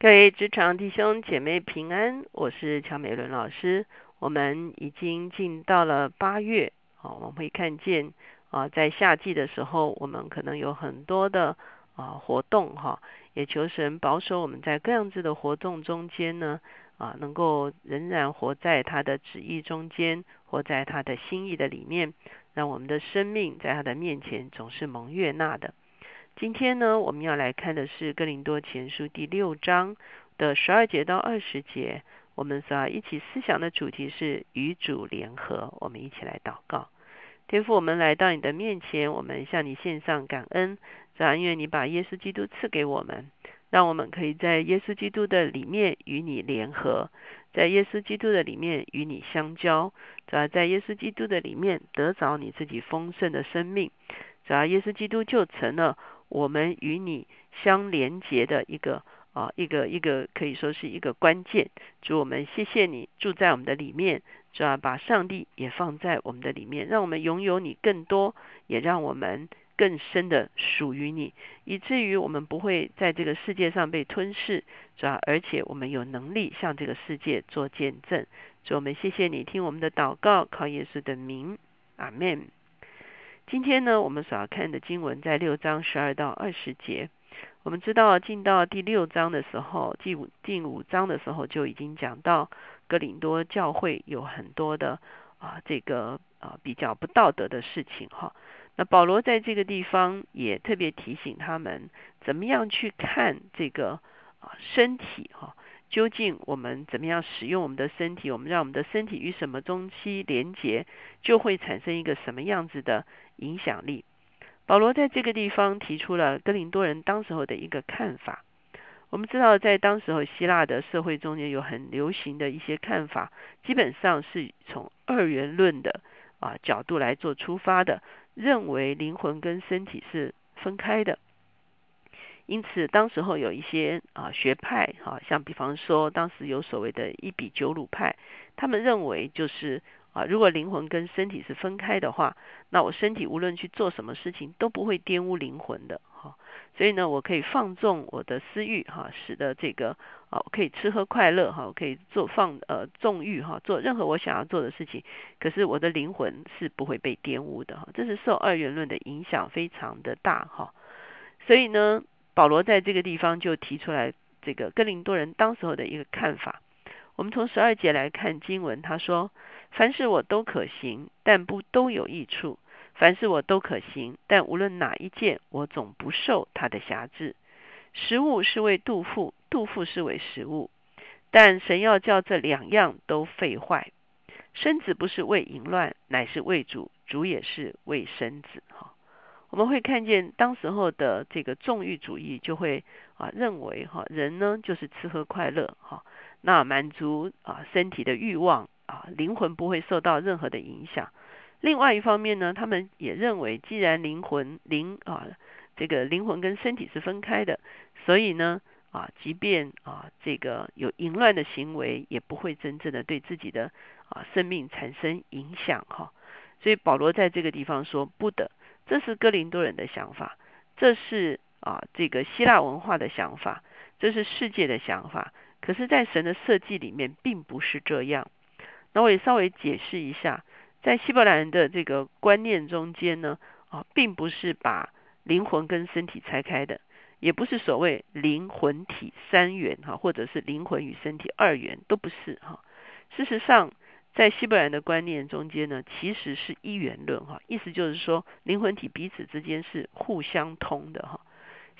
各位职场弟兄姐妹平安，我是乔美伦老师。我们已经进到了八月，啊，我们会看见啊，在夏季的时候，我们可能有很多的啊活动，哈，也求神保守我们在各样子的活动中间呢，啊，能够仍然活在他的旨意中间，活在他的心意的里面，让我们的生命在他的面前总是蒙悦纳的。今天呢，我们要来看的是《哥林多前书》第六章的十二节到二十节。我们所要一起思想的主题是与主联合。我们一起来祷告，天父，我们来到你的面前，我们向你献上感恩。主要因为你把耶稣基督赐给我们，让我们可以在耶稣基督的里面与你联合，在耶稣基督的里面与你相交。主要在耶稣基督的里面得着你自己丰盛的生命。主要耶稣基督就成了。我们与你相连接的一个啊，一个一个可以说是一个关键。主我们谢谢你住在我们的里面，主要把上帝也放在我们的里面，让我们拥有你更多，也让我们更深的属于你，以至于我们不会在这个世界上被吞噬，主要而且我们有能力向这个世界做见证。主我们谢谢你听我们的祷告，靠耶稣的名，阿门。今天呢，我们所要看的经文在六章十二到二十节。我们知道进到第六章的时候，第五第五章的时候就已经讲到哥林多教会有很多的啊这个啊比较不道德的事情哈。那保罗在这个地方也特别提醒他们，怎么样去看这个啊身体哈。究竟我们怎么样使用我们的身体？我们让我们的身体与什么东西连接，就会产生一个什么样子的影响力？保罗在这个地方提出了哥林多人当时候的一个看法。我们知道，在当时候希腊的社会中间有很流行的一些看法，基本上是从二元论的啊角度来做出发的，认为灵魂跟身体是分开的。因此，当时候有一些啊学派，哈，像比方说，当时有所谓的一比九鲁派，他们认为就是啊，如果灵魂跟身体是分开的话，那我身体无论去做什么事情都不会玷污灵魂的，哈。所以呢，我可以放纵我的私欲，哈，使得这个啊，可以吃喝快乐，哈，可以做放呃纵欲，哈，做任何我想要做的事情。可是我的灵魂是不会被玷污的，哈。这是受二元论的影响非常的大，哈。所以呢。保罗在这个地方就提出来这个哥林多人当时候的一个看法。我们从十二节来看经文，他说：“凡事我都可行，但不都有益处；凡事我都可行，但无论哪一件，我总不受他的辖制。食物是为杜甫，杜甫是为食物，但神要叫这两样都废坏。身子不是为淫乱，乃是为主；主也是为身子。”哈。我们会看见当时候的这个纵欲主义，就会啊认为哈人呢就是吃喝快乐哈，那满足啊身体的欲望啊，灵魂不会受到任何的影响。另外一方面呢，他们也认为，既然灵魂灵啊这个灵魂跟身体是分开的，所以呢啊即便啊这个有淫乱的行为，也不会真正的对自己的啊生命产生影响哈。所以保罗在这个地方说不得。这是哥林多人的想法，这是啊这个希腊文化的想法，这是世界的想法。可是，在神的设计里面，并不是这样。那我也稍微解释一下，在希伯来人的这个观念中间呢，啊，并不是把灵魂跟身体拆开的，也不是所谓灵魂体三元哈，或者是灵魂与身体二元，都不是哈。事实上。在希伯来的观念中间呢，其实是一元论哈，意思就是说灵魂体彼此之间是互相通的哈。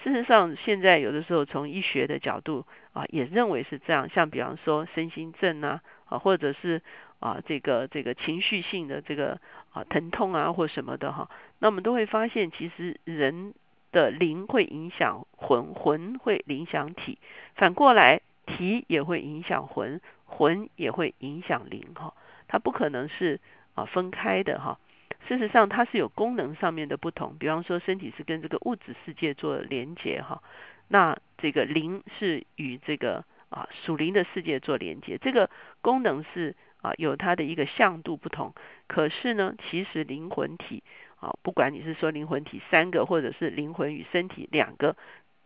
事实上，现在有的时候从医学的角度啊，也认为是这样。像比方说身心症啊，啊或者是啊这个这个情绪性的这个啊疼痛啊或什么的哈，那我们都会发现，其实人的灵会影响魂，魂会影响体，反过来体也会影响魂，魂也会影响灵哈。它不可能是啊分开的哈，事实上它是有功能上面的不同，比方说身体是跟这个物质世界做连接哈，那这个灵是与这个啊属灵的世界做连接，这个功能是啊有它的一个向度不同，可是呢，其实灵魂体啊，不管你是说灵魂体三个，或者是灵魂与身体两个，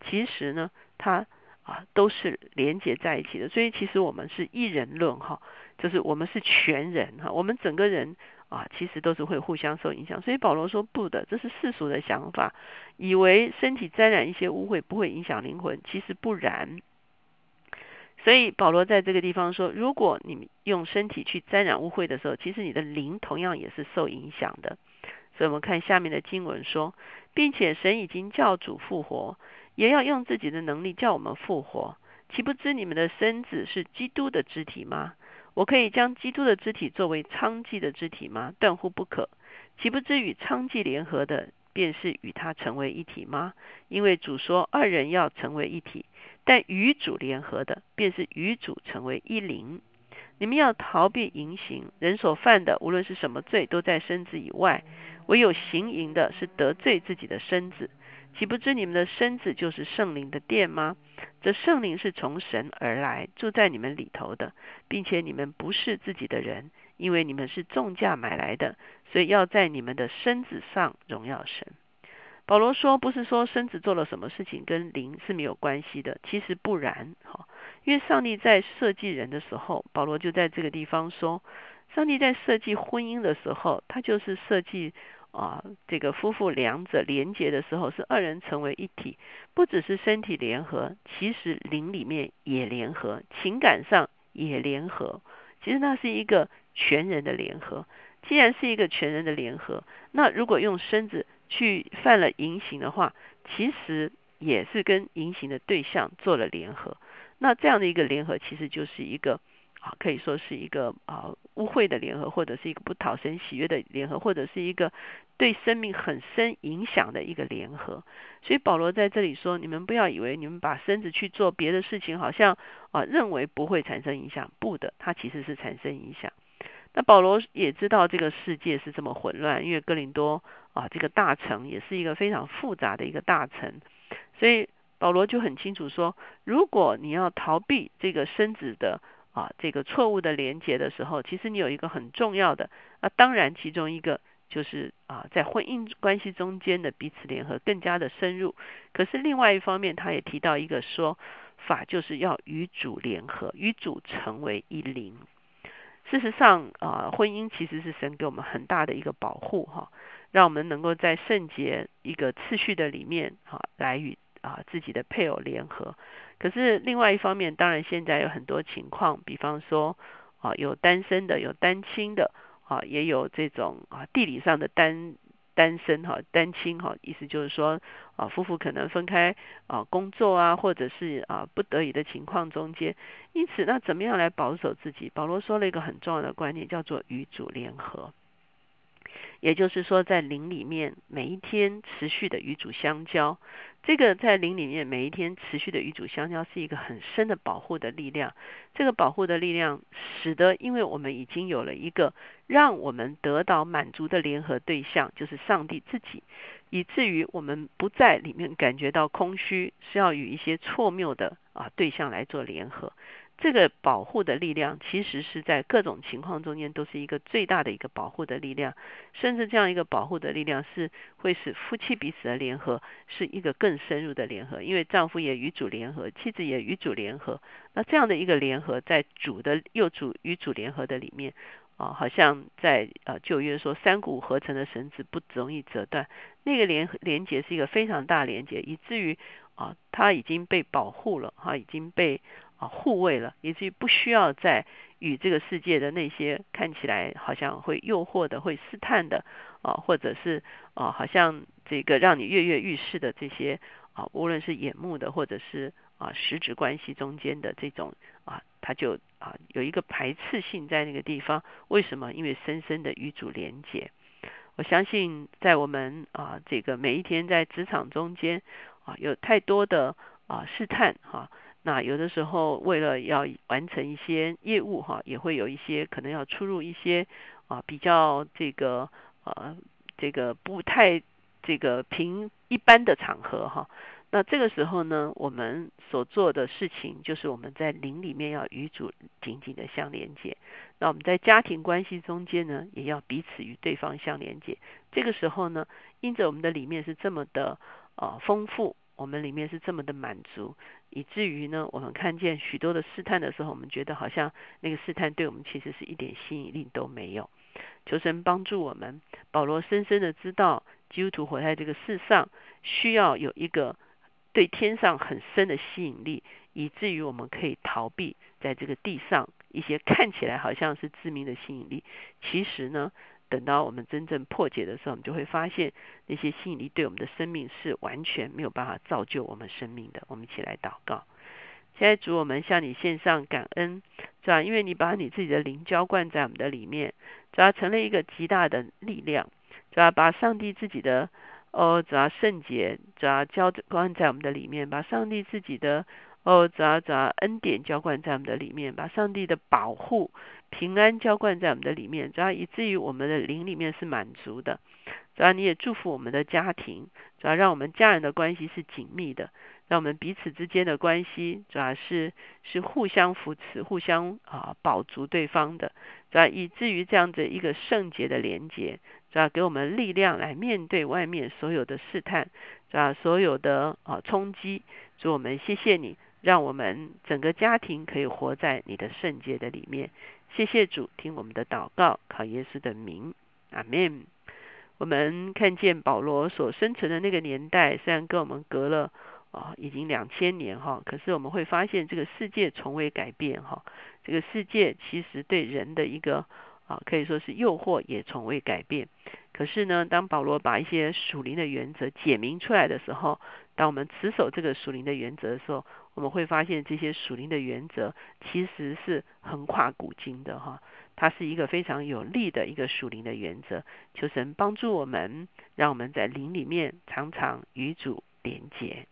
其实呢，它啊都是连接在一起的。所以其实我们是一人论哈，就是我们是全人哈，我们整个人啊其实都是会互相受影响。所以保罗说不的，这是世俗的想法，以为身体沾染一些污秽不会影响灵魂，其实不然。所以保罗在这个地方说，如果你用身体去沾染污秽的时候，其实你的灵同样也是受影响的。所以我们看下面的经文说，并且神已经叫主复活，也要用自己的能力叫我们复活。岂不知你们的身子是基督的肢体吗？我可以将基督的肢体作为娼妓的肢体吗？断乎不可。岂不知与娼妓联合的，便是与他成为一体吗？因为主说二人要成为一体。但与主联合的，便是与主成为一灵。你们要逃避淫行，人所犯的，无论是什么罪，都在身子以外；唯有行淫的，是得罪自己的身子。岂不知你们的身子就是圣灵的殿吗？这圣灵是从神而来，住在你们里头的，并且你们不是自己的人，因为你们是重价买来的，所以要在你们的身子上荣耀神。保罗说：“不是说身子做了什么事情跟灵是没有关系的，其实不然。哈，因为上帝在设计人的时候，保罗就在这个地方说，上帝在设计婚姻的时候，他就是设计啊，这个夫妇两者连结的时候，是二人成为一体，不只是身体联合，其实灵里面也联合，情感上也联合。其实那是一个全人的联合。既然是一个全人的联合，那如果用身子。”去犯了淫行的话，其实也是跟淫行的对象做了联合。那这样的一个联合，其实就是一个啊，可以说是一个啊污秽的联合，或者是一个不讨神喜悦的联合，或者是一个对生命很深影响的一个联合。所以保罗在这里说：你们不要以为你们把身子去做别的事情，好像啊认为不会产生影响，不的，它其实是产生影响。那保罗也知道这个世界是这么混乱，因为哥林多啊这个大城也是一个非常复杂的一个大城，所以保罗就很清楚说，如果你要逃避这个身子的啊这个错误的连接的时候，其实你有一个很重要的，那当然其中一个就是啊在婚姻关系中间的彼此联合更加的深入，可是另外一方面他也提到一个说法，就是要与主联合，与主成为一灵。事实上，啊，婚姻其实是神给我们很大的一个保护，哈，让我们能够在圣洁一个次序的里面，哈，来与啊自己的配偶联合。可是另外一方面，当然现在有很多情况，比方说，啊，有单身的，有单亲的，啊，也有这种啊地理上的单。单身哈，单亲哈，意思就是说啊，夫妇可能分开啊工作啊，或者是啊不得已的情况中间，因此那怎么样来保守自己？保罗说了一个很重要的观念，叫做与主联合。也就是说，在灵里面每一天持续的与主相交，这个在灵里面每一天持续的与主相交，是一个很深的保护的力量。这个保护的力量，使得因为我们已经有了一个让我们得到满足的联合对象，就是上帝自己，以至于我们不在里面感觉到空虚，是要与一些错谬的啊对象来做联合。这个保护的力量，其实是在各种情况中间都是一个最大的一个保护的力量，甚至这样一个保护的力量是会使夫妻彼此的联合是一个更深入的联合，因为丈夫也与主联合，妻子也与主联合，那这样的一个联合，在主的又主与主联合的里面啊，好像在呃旧约说三股合成的绳子不容易折断，那个联连接是一个非常大连接，以至于啊它已经被保护了，哈已经被。啊，护卫了，以至于不需要再与这个世界的那些看起来好像会诱惑的、会试探的啊，或者是啊，好像这个让你跃跃欲试的这些啊，无论是眼目的，或者是啊实质关系中间的这种啊，他就啊有一个排斥性在那个地方。为什么？因为深深的与主连结。我相信在我们啊这个每一天在职场中间啊，有太多的啊试探哈。那有的时候，为了要完成一些业务哈，也会有一些可能要出入一些啊比较这个呃这个不太这个平一般的场合哈。那这个时候呢，我们所做的事情就是我们在灵里面要与主紧紧的相连接。那我们在家庭关系中间呢，也要彼此与对方相连接。这个时候呢，因着我们的里面是这么的。啊，丰富我们里面是这么的满足，以至于呢，我们看见许多的试探的时候，我们觉得好像那个试探对我们其实是一点吸引力都没有。求神帮助我们，保罗深深的知道，基督徒活在这个世上，需要有一个对天上很深的吸引力，以至于我们可以逃避在这个地上一些看起来好像是致命的吸引力。其实呢，等到我们真正破解的时候，我们就会发现那些吸引力对我们的生命是完全没有办法造就我们生命的。我们一起来祷告。现在主，我们向你献上感恩，是吧？因为你把你自己的灵浇灌在我们的里面，主要成了一个极大的力量，主要把上帝自己的哦，主要圣洁，主要浇灌在我们的里面，把上帝自己的哦，主要主要恩典浇灌在我们的里面，把上帝的保护、平安浇灌在我们的里面，主要以至于我们的灵里面是满足的。主要你也祝福我们的家庭，主要让我们家人的关系是紧密的。让我们彼此之间的关系，主要是是互相扶持、互相啊保足对方的，主要以至于这样子一个圣洁的连接，主要给我们力量来面对外面所有的试探，主要所有的啊冲击。主我们谢谢你，让我们整个家庭可以活在你的圣洁的里面。谢谢主，听我们的祷告，靠耶稣的名，阿门。我们看见保罗所生存的那个年代，虽然跟我们隔了。啊，已经两千年哈，可是我们会发现这个世界从未改变哈。这个世界其实对人的一个啊，可以说是诱惑也从未改变。可是呢，当保罗把一些属灵的原则解明出来的时候，当我们持守这个属灵的原则的时候，我们会发现这些属灵的原则其实是横跨古今的哈。它是一个非常有利的一个属灵的原则。求神帮助我们，让我们在灵里面常常与主连结。